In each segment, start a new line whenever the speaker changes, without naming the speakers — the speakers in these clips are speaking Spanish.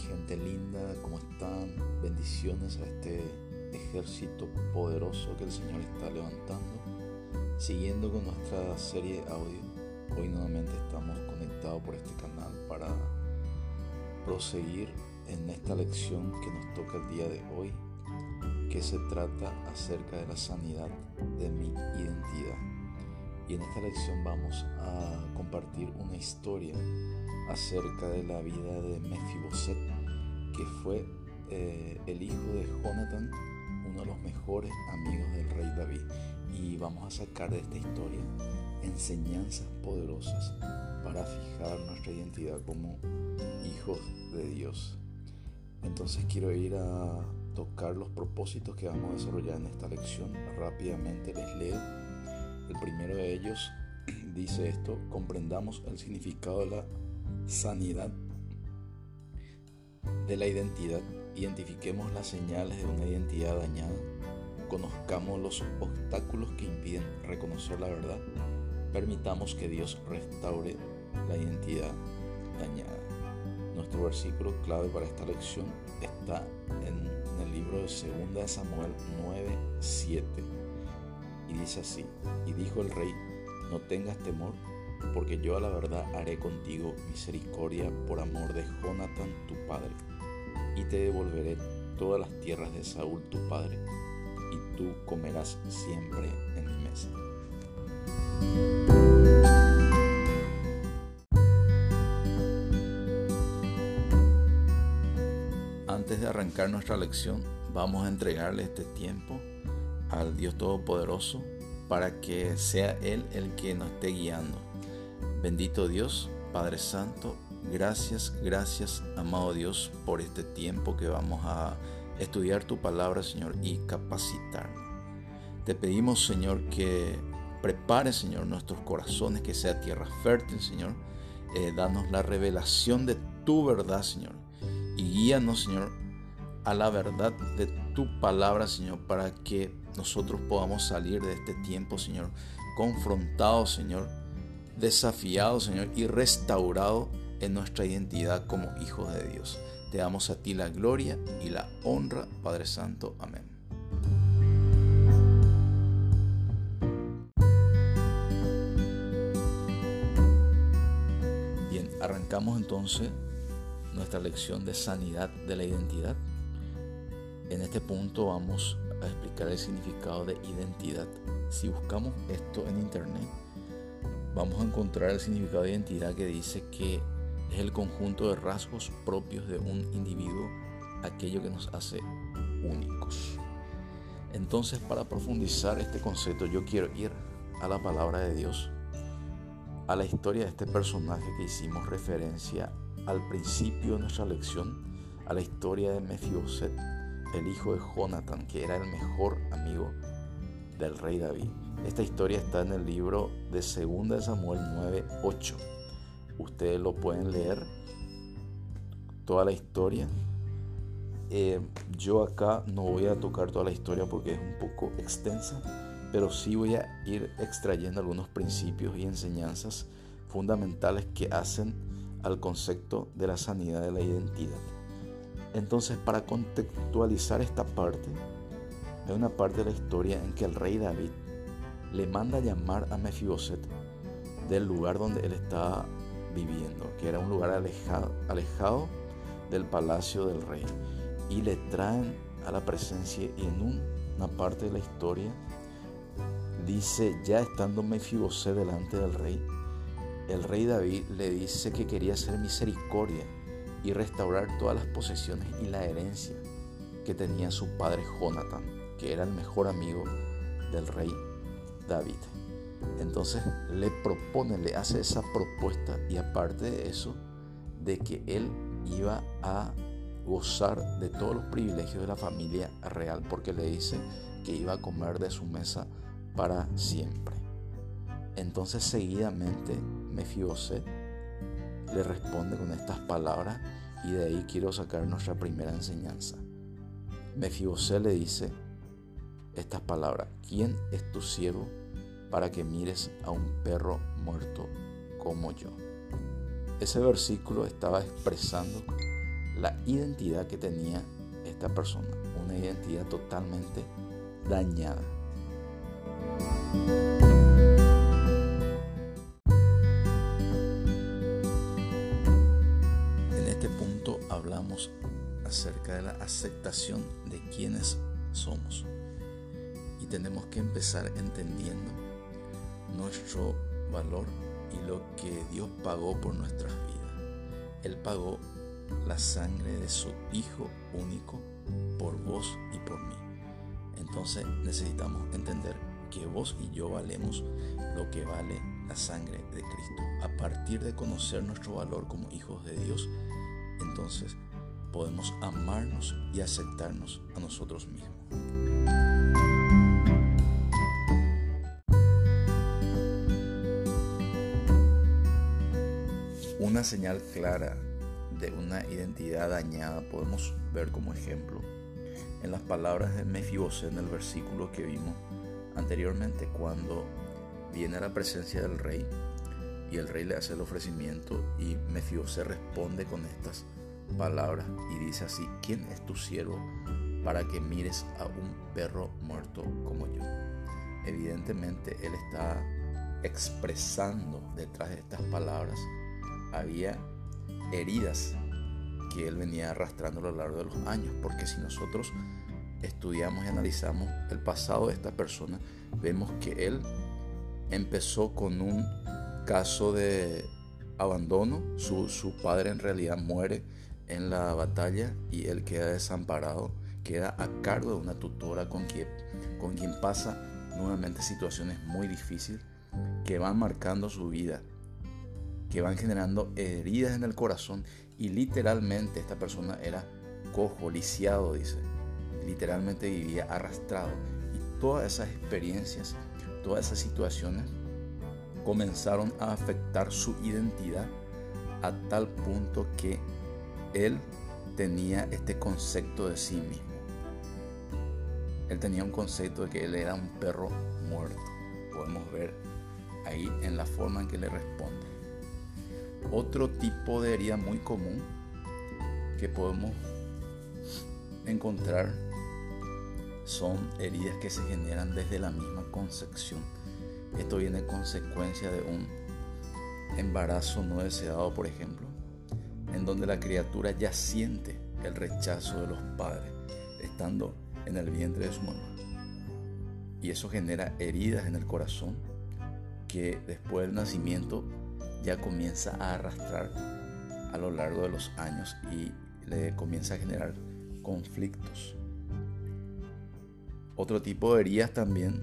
gente linda, ¿cómo están? Bendiciones a este ejército poderoso que el Señor está levantando. Siguiendo con nuestra serie audio, hoy nuevamente estamos conectados por este canal para proseguir en esta lección que nos toca el día de hoy, que se trata acerca de la sanidad de mi identidad. Y en esta lección vamos a compartir una historia acerca de la vida de Mefiboset, que fue eh, el hijo de Jonathan, uno de los mejores amigos del rey David. Y vamos a sacar de esta historia enseñanzas poderosas para fijar nuestra identidad como hijos de Dios. Entonces quiero ir a tocar los propósitos que vamos a desarrollar en esta lección. Rápidamente les leo el primero de ellos dice esto, comprendamos el significado de la sanidad de la identidad, identifiquemos las señales de una identidad dañada, conozcamos los obstáculos que impiden reconocer la verdad, permitamos que Dios restaure la identidad dañada. Nuestro versículo clave para esta lección está en, el libro de 2 Samuel 9, 7 y dice así, y dijo el rey, no tengas temor, porque yo a la verdad haré contigo misericordia por amor de Jonathan tu padre, y te devolveré todas las tierras de Saúl tu padre, y tú comerás siempre en mi mesa. Antes de arrancar nuestra lección, vamos a entregarle este tiempo al Dios Todopoderoso para que sea Él el que nos esté guiando. Bendito Dios, Padre Santo, gracias, gracias, amado Dios, por este tiempo que vamos a estudiar tu palabra, Señor, y capacitarnos. Te pedimos, Señor, que prepare, Señor, nuestros corazones, que sea tierra fértil, Señor. Eh, danos la revelación de tu verdad, Señor. Y guíanos, Señor, a la verdad de tu palabra, Señor, para que nosotros podamos salir de este tiempo, Señor, confrontados, Señor, desafiados, Señor, y restaurados en nuestra identidad como hijos de Dios. Te damos a ti la gloria y la honra, Padre Santo. Amén. Bien, arrancamos entonces nuestra lección de sanidad de la identidad. En este punto vamos a explicar el significado de identidad. Si buscamos esto en internet, vamos a encontrar el significado de identidad que dice que es el conjunto de rasgos propios de un individuo, aquello que nos hace únicos. Entonces, para profundizar este concepto, yo quiero ir a la palabra de Dios, a la historia de este personaje que hicimos referencia al principio de nuestra lección, a la historia de Mefiboset el hijo de Jonathan, que era el mejor amigo del rey David. Esta historia está en el libro de 2 Samuel 9, 8. Ustedes lo pueden leer, toda la historia. Eh, yo acá no voy a tocar toda la historia porque es un poco extensa, pero sí voy a ir extrayendo algunos principios y enseñanzas fundamentales que hacen al concepto de la sanidad de la identidad. Entonces, para contextualizar esta parte, hay una parte de la historia en que el rey David le manda llamar a Mefiboset del lugar donde él estaba viviendo, que era un lugar alejado, alejado del palacio del rey, y le traen a la presencia y en una parte de la historia dice, ya estando Mefiboset delante del rey, el rey David le dice que quería hacer misericordia y restaurar todas las posesiones y la herencia que tenía su padre Jonathan, que era el mejor amigo del rey David. Entonces le propone, le hace esa propuesta y aparte de eso, de que él iba a gozar de todos los privilegios de la familia real, porque le dice que iba a comer de su mesa para siempre. Entonces seguidamente Mefiboset le responde con estas palabras y de ahí quiero sacar nuestra primera enseñanza. Mefibosé le dice estas palabras, ¿quién es tu siervo para que mires a un perro muerto como yo? Ese versículo estaba expresando la identidad que tenía esta persona, una identidad totalmente dañada. Acerca de la aceptación de quienes somos y tenemos que empezar entendiendo nuestro valor y lo que Dios pagó por nuestras vidas. Él pagó la sangre de su Hijo único por vos y por mí. Entonces necesitamos entender que vos y yo valemos lo que vale la sangre de Cristo. A partir de conocer nuestro valor como hijos de Dios, entonces podemos amarnos y aceptarnos a nosotros mismos. Una señal clara de una identidad dañada podemos ver como ejemplo en las palabras de Mefiboset en el versículo que vimos anteriormente cuando viene a la presencia del rey y el rey le hace el ofrecimiento y Mefiboset responde con estas palabras y dice así, ¿quién es tu siervo para que mires a un perro muerto como yo? Evidentemente él está expresando detrás de estas palabras había heridas que él venía arrastrando a lo largo de los años, porque si nosotros estudiamos y analizamos el pasado de esta persona, vemos que él empezó con un caso de abandono, su, su padre en realidad muere en la batalla y él queda desamparado, queda a cargo de una tutora con quien, con quien pasa nuevamente situaciones muy difíciles que van marcando su vida que van generando heridas en el corazón y literalmente esta persona era cojo, lisiado, dice. Literalmente vivía arrastrado. Y todas esas experiencias, todas esas situaciones comenzaron a afectar su identidad a tal punto que él tenía este concepto de sí mismo. Él tenía un concepto de que él era un perro muerto. Podemos ver ahí en la forma en que le responde. Otro tipo de herida muy común que podemos encontrar son heridas que se generan desde la misma concepción. Esto viene en consecuencia de un embarazo no deseado, por ejemplo, en donde la criatura ya siente el rechazo de los padres, estando en el vientre de su mamá. Y eso genera heridas en el corazón que después del nacimiento ya comienza a arrastrar a lo largo de los años y le comienza a generar conflictos. Otro tipo de heridas también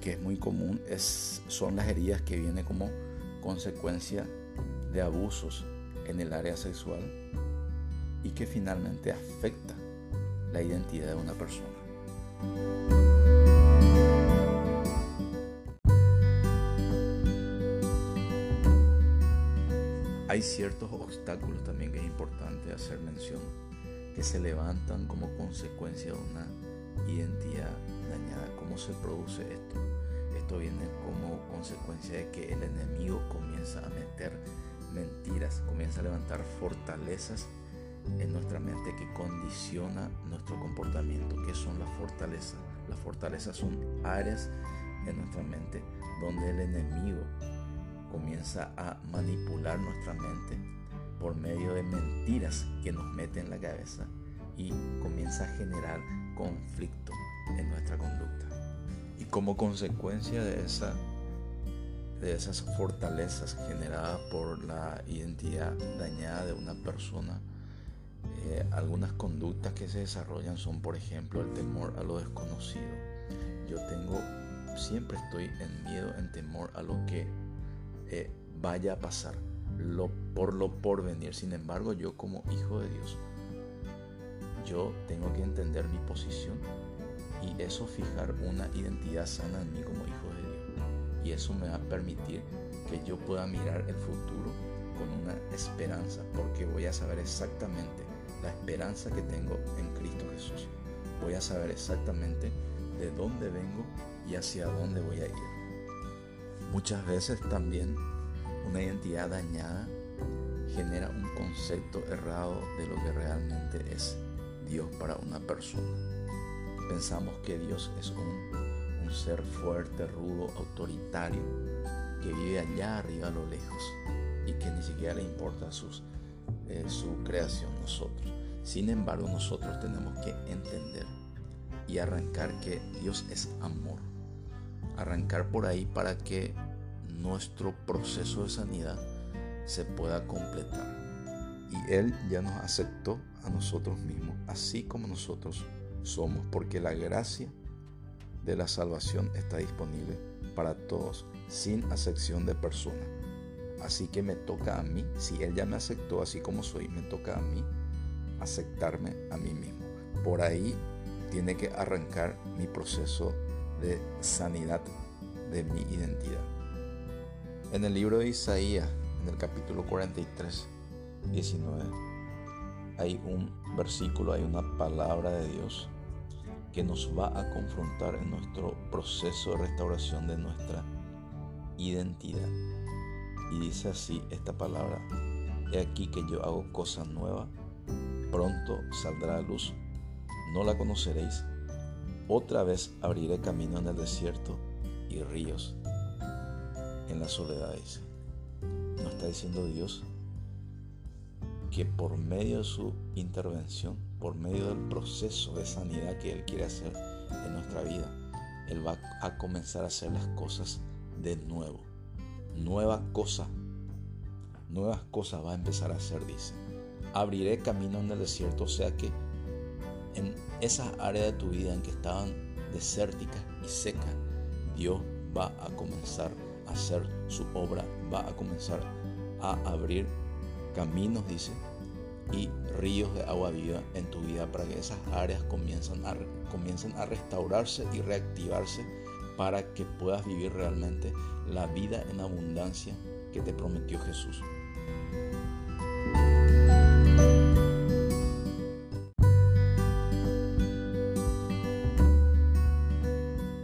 que es muy común es, son las heridas que vienen como consecuencia de abusos en el área sexual y que finalmente afecta la identidad de una persona. Hay ciertos obstáculos también que es importante hacer mención, que se levantan como consecuencia de una identidad dañada. ¿Cómo se produce esto? Esto viene como consecuencia de que el enemigo comienza a meter mentiras, comienza a levantar fortalezas en nuestra mente que condiciona nuestro comportamiento. ¿Qué son las fortalezas? Las fortalezas son áreas en nuestra mente donde el enemigo comienza a manipular nuestra mente por medio de mentiras que nos mete en la cabeza y comienza a generar conflicto en nuestra conducta. Y como consecuencia de, esa, de esas fortalezas generadas por la identidad dañada de una persona, eh, algunas conductas que se desarrollan son, por ejemplo, el temor a lo desconocido. Yo tengo, siempre estoy en miedo, en temor a lo que eh, vaya a pasar, lo, por lo por venir. Sin embargo, yo como hijo de Dios, yo tengo que entender mi posición y eso fijar una identidad sana en mí como hijo. Y eso me va a permitir que yo pueda mirar el futuro con una esperanza, porque voy a saber exactamente la esperanza que tengo en Cristo Jesús. Voy a saber exactamente de dónde vengo y hacia dónde voy a ir. Muchas veces también una identidad dañada genera un concepto errado de lo que realmente es Dios para una persona. Pensamos que Dios es un, un ser fuerte, rudo, autoritario, que vive allá arriba a lo lejos y que ni siquiera le importa sus, eh, su creación nosotros. Sin embargo, nosotros tenemos que entender y arrancar que Dios es amor. Arrancar por ahí para que nuestro proceso de sanidad se pueda completar. Y Él ya nos aceptó a nosotros mismos, así como nosotros somos, porque la gracia de la salvación está disponible para todos, sin acepción de persona. Así que me toca a mí, si Él ya me aceptó así como soy, me toca a mí aceptarme a mí mismo. Por ahí tiene que arrancar mi proceso de sanidad de mi identidad. En el libro de Isaías, en el capítulo 43, 19, hay un versículo, hay una palabra de Dios que nos va a confrontar en nuestro proceso de restauración de nuestra identidad. Y dice así esta palabra, he aquí que yo hago cosas nuevas, pronto saldrá a luz, no la conoceréis, otra vez abriré camino en el desierto y ríos en la soledad. Dice. Nos está diciendo Dios que por medio de su intervención, por medio del proceso de sanidad que Él quiere hacer en nuestra vida, Él va a comenzar a hacer las cosas de nuevo. Nueva cosa, nuevas cosas va a empezar a hacer, dice. Abriré camino en el desierto, o sea que en esas áreas de tu vida en que estaban desérticas y secas, Dios va a comenzar a hacer su obra, va a comenzar a abrir caminos, dice, y ríos de agua viva en tu vida para que esas áreas comiencen a, comiencen a restaurarse y reactivarse para que puedas vivir realmente la vida en abundancia que te prometió Jesús.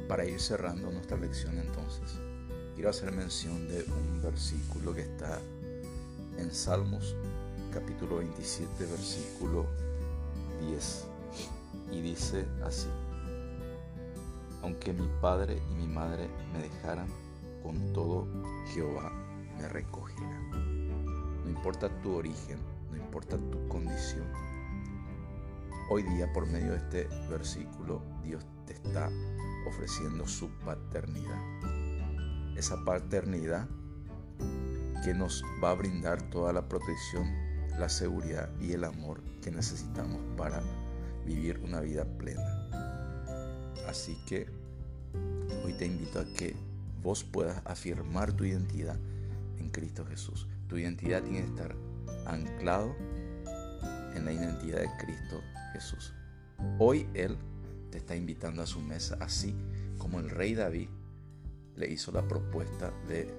Para ir cerrando nuestra lección entonces, quiero hacer mención de un versículo que está en Salmos capítulo 27 versículo 10 y dice así, aunque mi padre y mi madre me dejaran, con todo Jehová me recogerá. No importa tu origen, no importa tu condición. Hoy día por medio de este versículo Dios te está ofreciendo su paternidad. Esa paternidad que nos va a brindar toda la protección, la seguridad y el amor que necesitamos para vivir una vida plena. Así que hoy te invito a que vos puedas afirmar tu identidad en Cristo Jesús. Tu identidad tiene que estar anclado en la identidad de Cristo Jesús. Hoy Él te está invitando a su mesa, así como el rey David le hizo la propuesta de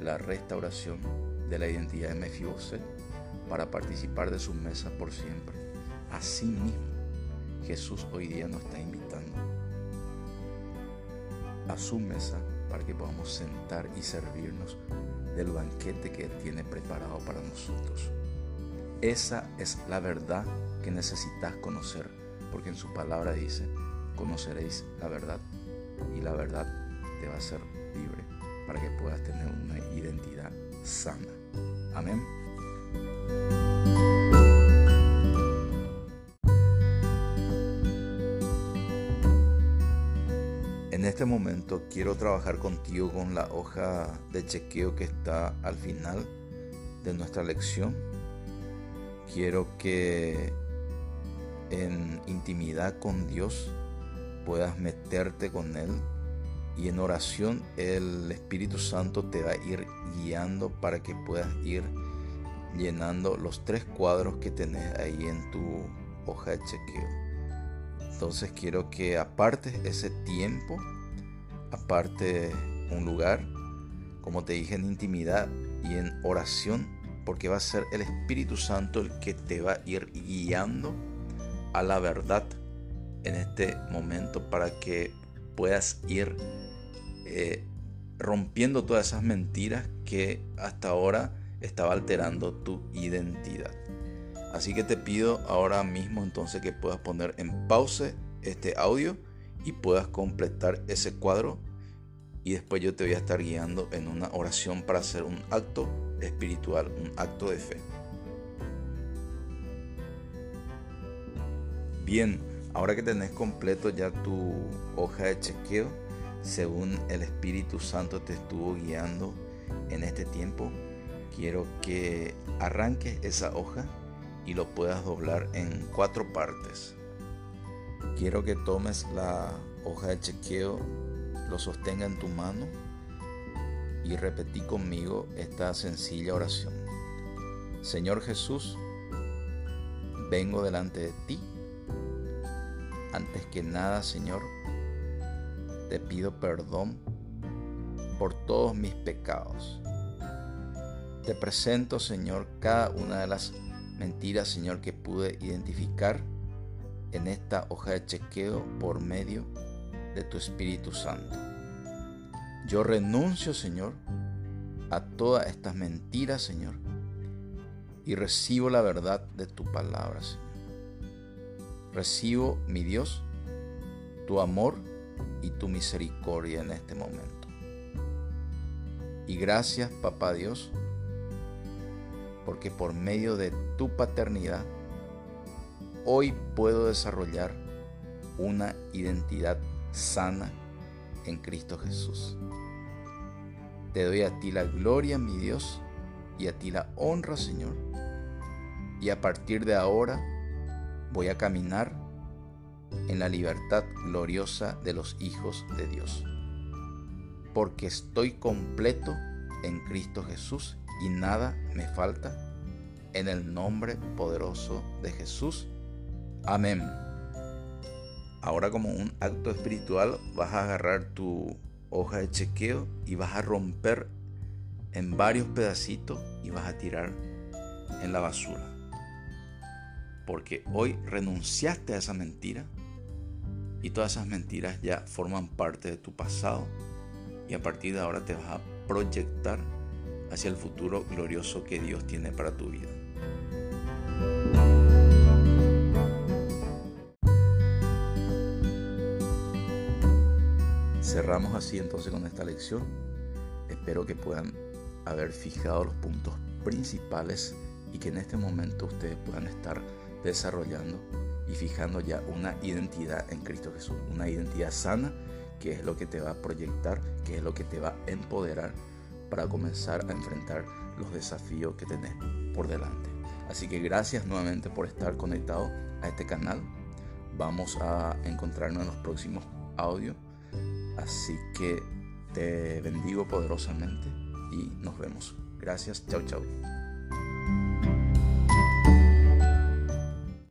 la restauración de la identidad de Mefiboset para participar de su mesa por siempre. Asimismo, Jesús hoy día nos está invitando a su mesa para que podamos sentar y servirnos del banquete que tiene preparado para nosotros. Esa es la verdad que necesitas conocer, porque en su palabra dice, conoceréis la verdad y la verdad te va a hacer libre para que puedas tener una identidad sana. Amén. Este momento quiero trabajar contigo con la hoja de chequeo que está al final de nuestra lección. Quiero que en intimidad con Dios puedas meterte con Él y en oración el Espíritu Santo te va a ir guiando para que puedas ir llenando los tres cuadros que tenés ahí en tu hoja de chequeo. Entonces quiero que apartes ese tiempo, aparte un lugar, como te dije, en intimidad y en oración, porque va a ser el Espíritu Santo el que te va a ir guiando a la verdad en este momento para que puedas ir eh, rompiendo todas esas mentiras que hasta ahora estaba alterando tu identidad. Así que te pido ahora mismo entonces que puedas poner en pause este audio y puedas completar ese cuadro y después yo te voy a estar guiando en una oración para hacer un acto espiritual, un acto de fe. Bien, ahora que tenés completo ya tu hoja de chequeo, según el Espíritu Santo te estuvo guiando en este tiempo, quiero que arranques esa hoja y lo puedas doblar en cuatro partes. Quiero que tomes la hoja de chequeo, lo sostenga en tu mano y repetí conmigo esta sencilla oración. Señor Jesús, vengo delante de ti. Antes que nada, Señor, te pido perdón por todos mis pecados. Te presento, Señor, cada una de las mentiras, Señor, que pude identificar en esta hoja de chequeo por medio de tu Espíritu Santo. Yo renuncio, Señor, a todas estas mentiras, Señor, y recibo la verdad de tu palabra, Señor. Recibo, mi Dios, tu amor y tu misericordia en este momento. Y gracias, Papá Dios, porque por medio de tu paternidad, hoy puedo desarrollar una identidad sana en Cristo Jesús. Te doy a ti la gloria, mi Dios, y a ti la honra, Señor. Y a partir de ahora voy a caminar en la libertad gloriosa de los hijos de Dios. Porque estoy completo en Cristo Jesús y nada me falta. En el nombre poderoso de Jesús. Amén. Ahora como un acto espiritual vas a agarrar tu hoja de chequeo y vas a romper en varios pedacitos y vas a tirar en la basura. Porque hoy renunciaste a esa mentira y todas esas mentiras ya forman parte de tu pasado y a partir de ahora te vas a proyectar hacia el futuro glorioso que Dios tiene para tu vida. Cerramos así entonces con esta lección. Espero que puedan haber fijado los puntos principales y que en este momento ustedes puedan estar desarrollando y fijando ya una identidad en Cristo Jesús, una identidad sana que es lo que te va a proyectar, que es lo que te va a empoderar para comenzar a enfrentar los desafíos que tenés por delante. Así que gracias nuevamente por estar conectado a este canal. Vamos a encontrarnos en los próximos audios. Así que te bendigo poderosamente y nos vemos. Gracias. Chau, chau.